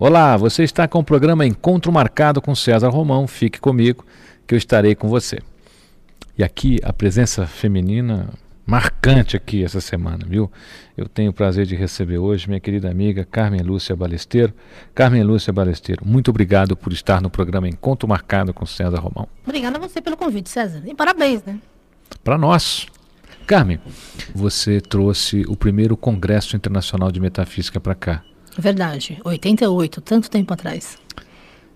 Olá, você está com o programa Encontro Marcado com César Romão. Fique comigo que eu estarei com você. E aqui a presença feminina marcante aqui essa semana, viu? Eu tenho o prazer de receber hoje minha querida amiga Carmen Lúcia Balesteiro. Carmen Lúcia Balesteiro, muito obrigado por estar no programa Encontro Marcado com César Romão. Obrigada a você pelo convite, César. E parabéns, né? Para nós. Carmen, você trouxe o primeiro Congresso Internacional de Metafísica para cá. Verdade, 88, tanto tempo atrás.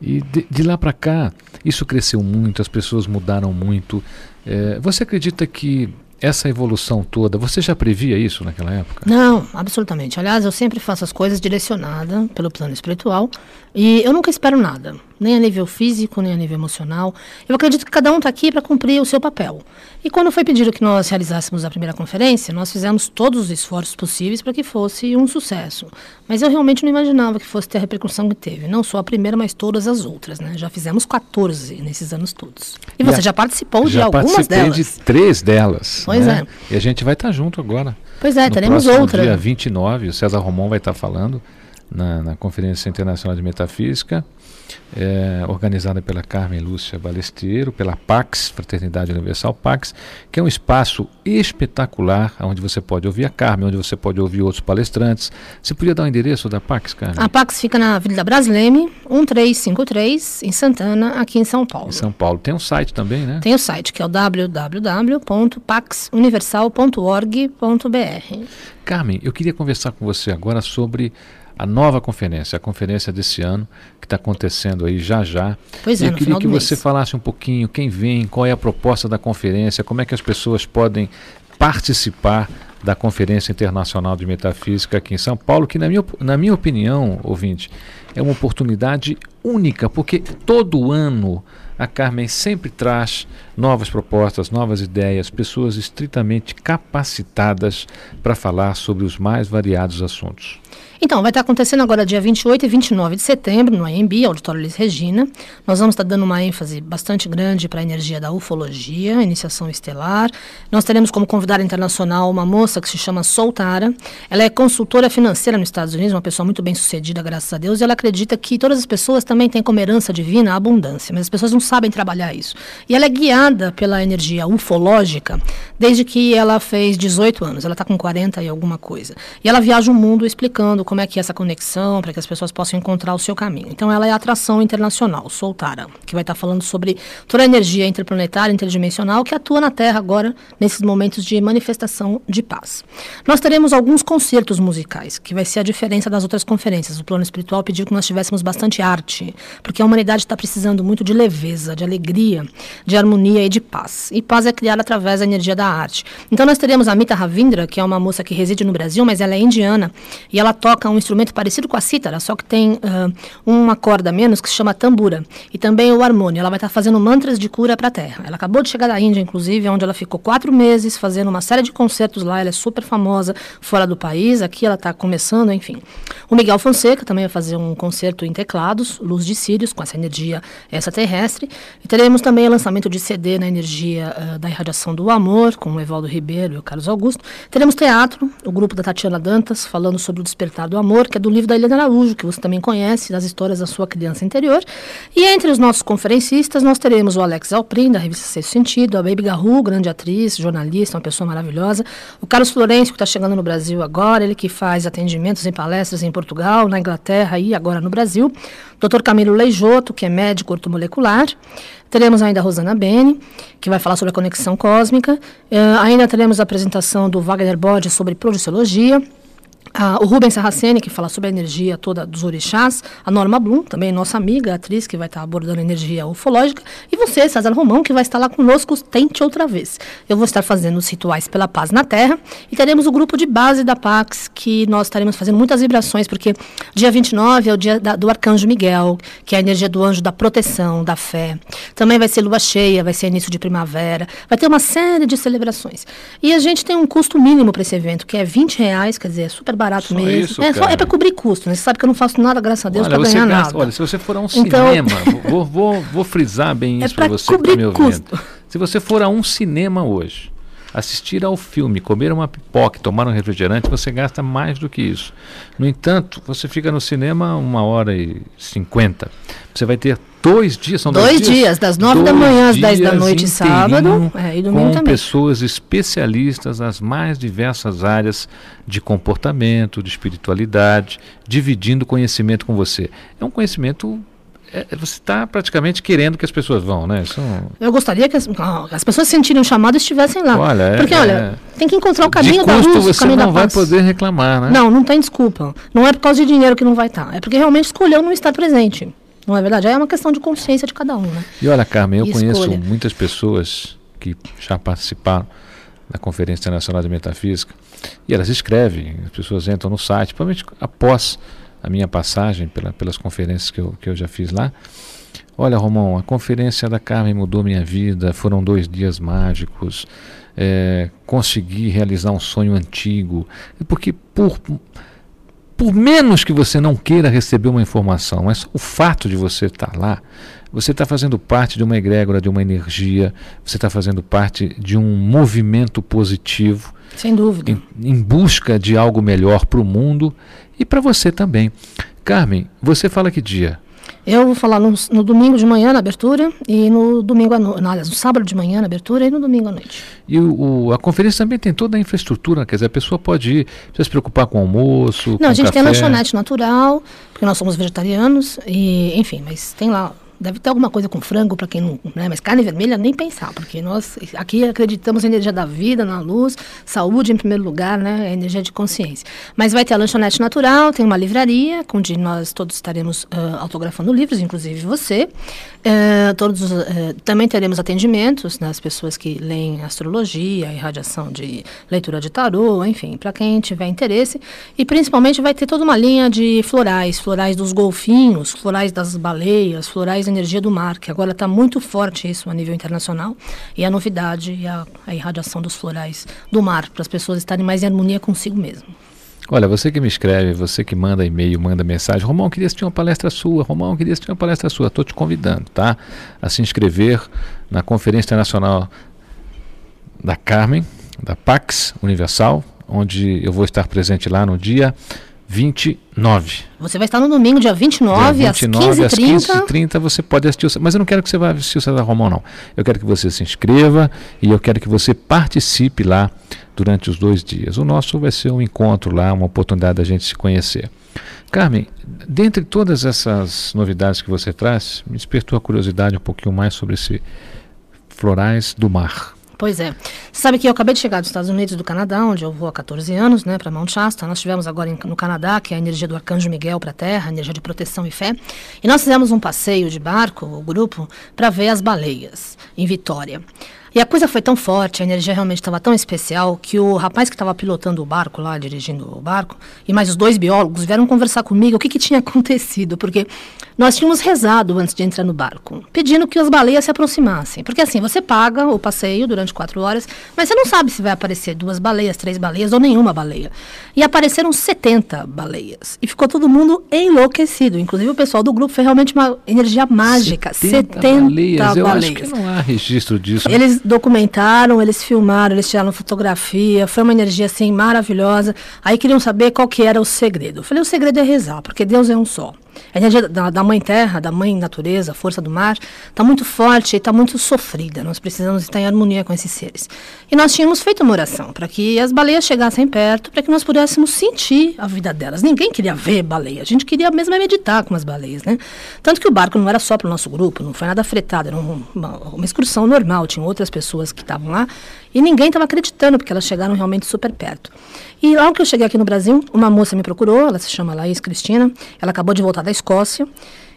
E de, de lá para cá, isso cresceu muito, as pessoas mudaram muito. É, você acredita que essa evolução toda, você já previa isso naquela época? Não, absolutamente. Aliás, eu sempre faço as coisas direcionada pelo plano espiritual e eu nunca espero nada, nem a nível físico, nem a nível emocional. Eu acredito que cada um está aqui para cumprir o seu papel. E quando foi pedido que nós realizássemos a primeira conferência, nós fizemos todos os esforços possíveis para que fosse um sucesso. Mas eu realmente não imaginava que fosse ter a repercussão que teve. Não só a primeira, mas todas as outras. Né? Já fizemos 14 nesses anos todos. E você já, já participou já de algumas delas? de três delas. Pois né? é. E a gente vai estar tá junto agora. Pois é, no teremos outra. Dia 29, o César Romão vai estar tá falando na, na Conferência Internacional de Metafísica, é, organizada pela Carmen Lúcia Balesteiro, pela Pax, Fraternidade Universal Pax, que é um espaço espetacular, onde você pode ouvir a Carmen, onde você pode ouvir outros palestrantes. Você podia dar o um endereço da Pax, Carmen? A Pax fica na Avenida Brasleme, 1353, em Santana, aqui em São Paulo. Em São Paulo. Tem um site também, né? Tem o site, que é o www.paxuniversal.org.br. Carmen, eu queria conversar com você agora sobre a nova conferência, a conferência desse ano, que está acontecendo aí já já. Pois é, Eu queria que você mês. falasse um pouquinho quem vem, qual é a proposta da conferência, como é que as pessoas podem participar da Conferência Internacional de Metafísica aqui em São Paulo, que na minha, na minha opinião, ouvinte, é uma oportunidade única, porque todo ano a Carmen sempre traz novas propostas, novas ideias, pessoas estritamente capacitadas para falar sobre os mais variados assuntos. Então, vai estar acontecendo agora dia 28 e 29 de setembro, no AMB, Auditório Liz Regina. Nós vamos estar dando uma ênfase bastante grande para a energia da ufologia, iniciação estelar. Nós teremos como convidada internacional uma moça que se chama Soltara. Ela é consultora financeira nos Estados Unidos, uma pessoa muito bem sucedida, graças a Deus, e ela acredita que todas as pessoas também têm como herança divina a abundância, mas as pessoas não sabem trabalhar isso. E ela é guiada pela energia ufológica desde que ela fez 18 anos. Ela está com 40 e alguma coisa. E ela viaja o mundo explicando como é que é essa conexão, para que as pessoas possam encontrar o seu caminho. Então ela é a atração internacional, Soltara, que vai estar tá falando sobre toda a energia interplanetária, interdimensional que atua na Terra agora, nesses momentos de manifestação de paz. Nós teremos alguns concertos musicais, que vai ser a diferença das outras conferências. O plano espiritual pediu que nós tivéssemos bastante arte, porque a humanidade está precisando muito de leveza, de alegria, de harmonia e de paz. E paz é criada através da energia da arte. Então nós teremos a Mita Ravindra, que é uma moça que reside no Brasil, mas ela é indiana, e ela toca um instrumento parecido com a cítara, só que tem uh, uma corda menos que se chama tambura. E também o harmônio. Ela vai estar fazendo mantras de cura para a Terra. Ela acabou de chegar da Índia, inclusive, onde ela ficou quatro meses fazendo uma série de concertos lá. Ela é super famosa fora do país. Aqui ela está começando, enfim. O Miguel Fonseca também vai fazer um concerto em teclados, Luz de Sírios, com essa energia extraterrestre. E teremos também o lançamento de CD na energia uh, da irradiação do amor, com o Evaldo Ribeiro e o Carlos Augusto. Teremos teatro, o grupo da Tatiana Dantas, falando sobre o despertar do amor, que é do livro da Helena Araújo, que você também conhece, das histórias da sua criança interior. E entre os nossos conferencistas, nós teremos o Alex Alprin, da revista Sexto Sentido, a Baby Garru, grande atriz, jornalista, uma pessoa maravilhosa, o Carlos Florencio, que está chegando no Brasil agora, ele que faz atendimentos em palestras em Portugal, na Inglaterra e agora no Brasil. Dr. Camilo Leijoto, que é médico ortomolecular. Teremos ainda a Rosana Bene, que vai falar sobre a conexão cósmica. Uh, ainda teremos a apresentação do Wagner Bode sobre projeciologia. Ah, o Rubens Sarraceni, que fala sobre a energia toda dos orixás, a Norma Blum, também nossa amiga, atriz, que vai estar abordando energia ufológica, e você, César Romão, que vai estar lá conosco, tente outra vez. Eu vou estar fazendo os rituais pela paz na Terra, e teremos o grupo de base da Pax, que nós estaremos fazendo muitas vibrações, porque dia 29 é o dia da, do Arcanjo Miguel, que é a energia do anjo da proteção, da fé. Também vai ser lua cheia, vai ser início de primavera, vai ter uma série de celebrações. E a gente tem um custo mínimo para esse evento, que é 20 reais, quer dizer, é super barato só mesmo. Isso, é, só, é para cobrir custo, né? Você sabe que eu não faço nada, graças a Deus, para ganhar gasta, nada. Olha, se você for a um Então- cinema, vou, vou, vou frisar bem É isso para pra você que está cobrir me ouvindo. custo. Se você for a um cinema hoje, Assistir ao filme, comer uma pipoca, tomar um refrigerante, você gasta mais do que isso. No entanto, você fica no cinema uma hora e cinquenta. Você vai ter dois dias, são dois, dois dias, dias, das nove da manhã às dez da noite sábado é, e domingo com também. pessoas especialistas nas mais diversas áreas de comportamento, de espiritualidade, dividindo conhecimento com você. É um conhecimento é, você está praticamente querendo que as pessoas vão, né? Isso... Eu gostaria que as, as pessoas sentirem um chamado e estivessem lá. Olha, é, Porque, olha, é... tem que encontrar o caminho de custo, da luz, você o caminho não vai poder reclamar, né? Não, não tem desculpa. Não é por causa de dinheiro que não vai estar. É porque realmente escolheu não estar presente. Não é verdade? É uma questão de consciência de cada um, né? E olha, Carmen, eu e conheço escolha. muitas pessoas que já participaram da Conferência Internacional de Metafísica e elas escrevem, as pessoas entram no site, provavelmente após a minha passagem pela, pelas conferências que eu, que eu já fiz lá. Olha, Romão, a conferência da Carmen mudou minha vida, foram dois dias mágicos, é, consegui realizar um sonho antigo, porque por por menos que você não queira receber uma informação, mas o fato de você estar lá, você está fazendo parte de uma egrégora, de uma energia, você está fazendo parte de um movimento positivo. Sem dúvida. Em, em busca de algo melhor para o mundo e para você também. Carmen, você fala que dia? Eu vou falar no, no, domingo de manhã na abertura e no domingo à noite, no sábado de manhã na abertura e no domingo à noite. E o, o, a conferência também tem toda a infraestrutura, quer dizer, a pessoa pode ir, precisa se preocupar com o almoço. Não, com a gente café. tem lanchonete natural, porque nós somos vegetarianos, e enfim, mas tem lá Deve ter alguma coisa com frango para quem não. Né? Mas carne vermelha nem pensar, porque nós aqui acreditamos na energia da vida, na luz, saúde em primeiro lugar, né? A energia de consciência. Mas vai ter a lanchonete natural, tem uma livraria, onde nós todos estaremos uh, autografando livros, inclusive você. Uh, todos, uh, também teremos atendimentos nas pessoas que leem astrologia, irradiação de leitura de tarô, enfim, para quem tiver interesse. E principalmente vai ter toda uma linha de florais, florais dos golfinhos, florais das baleias, florais da energia do mar, que agora está muito forte isso a nível internacional, e a novidade e a, a irradiação dos florais do mar, para as pessoas estarem mais em harmonia consigo mesmo. Olha, você que me escreve, você que manda e-mail, manda mensagem, Romão, queria assistir uma palestra sua, Romão, queria assistir uma palestra sua, estou te convidando, tá? A se inscrever na Conferência Internacional da Carmen, da Pax Universal, onde eu vou estar presente lá no dia 29. Você vai estar no domingo, dia 29, dia 29 às 15h30. Às 15h30 você pode assistir, o, mas eu não quero que você vá assistir o César Romão, não. Eu quero que você se inscreva e eu quero que você participe lá durante os dois dias. O nosso vai ser um encontro lá, uma oportunidade da gente se conhecer. Carmen, dentre todas essas novidades que você traz, me despertou a curiosidade um pouquinho mais sobre esse Florais do Mar. Pois é. Sabe que eu acabei de chegar dos Estados Unidos do Canadá, onde eu vou há 14 anos, né, para Mount Shasta. Nós tivemos agora em, no Canadá, que é a energia do Arcanjo Miguel para a Terra, energia de proteção e fé. E nós fizemos um passeio de barco, o grupo, para ver as baleias em Vitória. E a coisa foi tão forte, a energia realmente estava tão especial, que o rapaz que estava pilotando o barco lá, dirigindo o barco, e mais os dois biólogos vieram conversar comigo o que, que tinha acontecido, porque nós tínhamos rezado antes de entrar no barco, pedindo que as baleias se aproximassem. Porque assim, você paga o passeio durante quatro horas, mas você não sabe se vai aparecer duas baleias, três baleias ou nenhuma baleia. E apareceram 70 baleias. E ficou todo mundo enlouquecido. Inclusive o pessoal do grupo foi realmente uma energia mágica. 70, 70 baleias. Eu acho que não há registro disso. Eles documentaram, eles filmaram, eles tiraram fotografia, foi uma energia assim maravilhosa. Aí queriam saber qual que era o segredo. Eu falei, o segredo é rezar, porque Deus é um só. A energia da, da mãe terra, da mãe natureza, a força do mar, está muito forte e está muito sofrida. Nós precisamos estar em harmonia com esses seres. E nós tínhamos feito uma oração para que as baleias chegassem perto, para que nós pudéssemos sentir a vida delas. Ninguém queria ver baleia, a gente queria mesmo é meditar com as baleias, né? Tanto que o barco não era só para o nosso grupo, não foi nada fretado, era uma, uma excursão normal, tinha outras pessoas que estavam lá e ninguém estava acreditando, porque elas chegaram realmente super perto. E logo que eu cheguei aqui no Brasil, uma moça me procurou, ela se chama Laís Cristina, ela acabou de voltar da Escócia,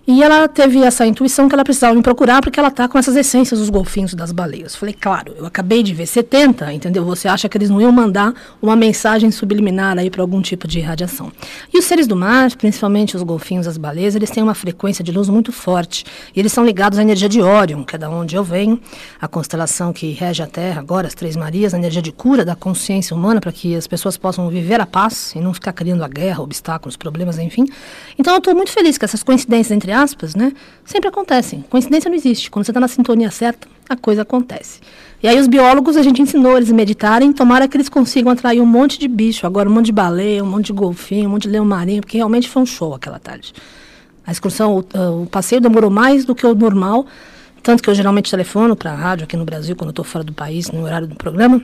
e ela teve essa intuição que ela precisava me procurar porque ela está com essas essências dos golfinhos das baleias. Falei, claro, eu acabei de ver 70, entendeu? Você acha que eles não iam mandar uma mensagem subliminar aí para algum tipo de radiação. E os seres do mar, principalmente os golfinhos, as baleias, eles têm uma frequência de luz muito forte. E eles são ligados à energia de Órion, que é da onde eu venho, a constelação que rege a Terra, agora as Três Marias, a energia de cura da consciência humana para que as pessoas possam viver a paz e não ficar criando a guerra, obstáculos, problemas, enfim. Então eu estou muito feliz que essas coincidências entre aspas, né, sempre acontecem. Coincidência não existe. Quando você está na sintonia certa, a coisa acontece. E aí os biólogos, a gente ensinou eles a meditarem, tomara que eles consigam atrair um monte de bicho, agora um monte de baleia, um monte de golfinho, um monte de leão marinho, porque realmente foi um show aquela tarde. A excursão, o, o passeio demorou mais do que o normal, tanto que eu geralmente telefono para a rádio aqui no Brasil, quando eu estou fora do país, no horário do programa.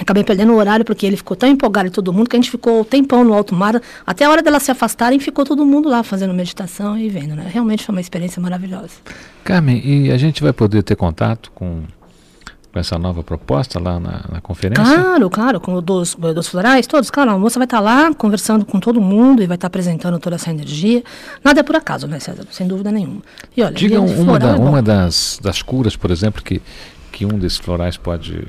Acabei perdendo o horário porque ele ficou tão empolgado e todo mundo que a gente ficou um tempão no alto mar. Até a hora delas se afastarem, ficou todo mundo lá fazendo meditação e vendo, né? Realmente foi uma experiência maravilhosa. Carmen, e a gente vai poder ter contato com com essa nova proposta lá na, na conferência? Claro, claro, com dos, dos florais, todos. Claro, a moça vai estar lá conversando com todo mundo e vai estar apresentando toda essa energia. Nada é por acaso, né, César? Sem dúvida nenhuma. E olha, Diga uma, da, é uma das, das curas, por exemplo, que, que um desses florais pode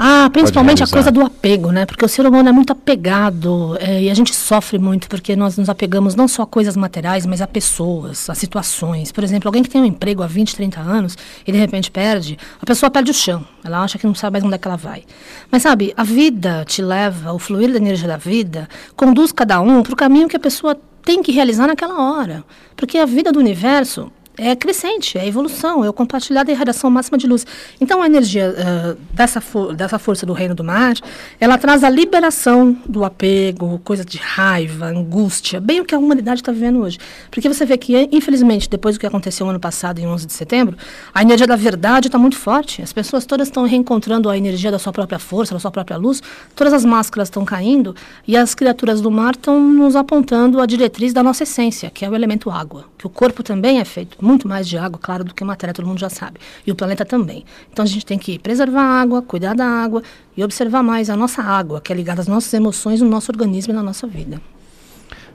ah, principalmente a coisa do apego, né? Porque o ser humano é muito apegado é, e a gente sofre muito porque nós nos apegamos não só a coisas materiais, mas a pessoas, a situações. Por exemplo, alguém que tem um emprego há 20, 30 anos e de repente perde, a pessoa perde o chão. Ela acha que não sabe mais onde é que ela vai. Mas sabe, a vida te leva, o fluir da energia da vida conduz cada um para o caminho que a pessoa tem que realizar naquela hora. Porque a vida do universo é crescente, é evolução, é o compartilhar da irradiação máxima de luz. Então, a energia uh, dessa, for dessa força do reino do mar, ela traz a liberação do apego, coisa de raiva, angústia, bem o que a humanidade está vivendo hoje. Porque você vê que, infelizmente, depois do que aconteceu ano passado, em 11 de setembro, a energia da verdade está muito forte. As pessoas todas estão reencontrando a energia da sua própria força, da sua própria luz, todas as máscaras estão caindo e as criaturas do mar estão nos apontando a diretriz da nossa essência, que é o elemento água, que o corpo também é feito muito mais de água, claro, do que matéria, todo mundo já sabe. E o planeta também. Então a gente tem que preservar a água, cuidar da água e observar mais a nossa água, que é ligada às nossas emoções, no nosso organismo e na nossa vida.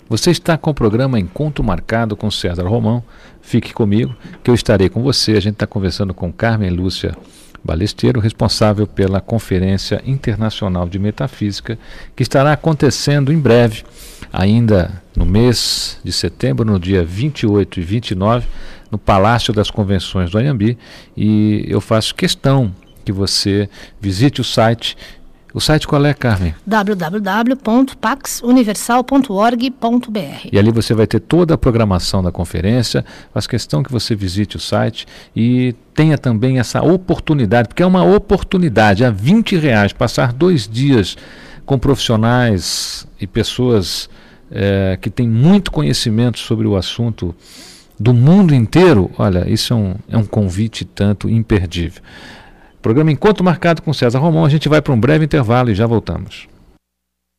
Você está com o programa Encontro Marcado com César Romão. Fique comigo, que eu estarei com você. A gente está conversando com Carmen Lúcia Balesteiro, responsável pela Conferência Internacional de Metafísica, que estará acontecendo em breve, ainda no mês de setembro, no dia 28 e 29, no Palácio das Convenções do Anhambi. E eu faço questão que você visite o site o site qual é, Carmen? www.paxuniversal.org.br. E ali você vai ter toda a programação da conferência. Faz questão que você visite o site e tenha também essa oportunidade, porque é uma oportunidade, a 20 reais, passar dois dias com profissionais e pessoas é, que têm muito conhecimento sobre o assunto do mundo inteiro. Olha, isso é um, é um convite tanto imperdível. Programa Encontro Marcado com César Romão. A gente vai para um breve intervalo e já voltamos.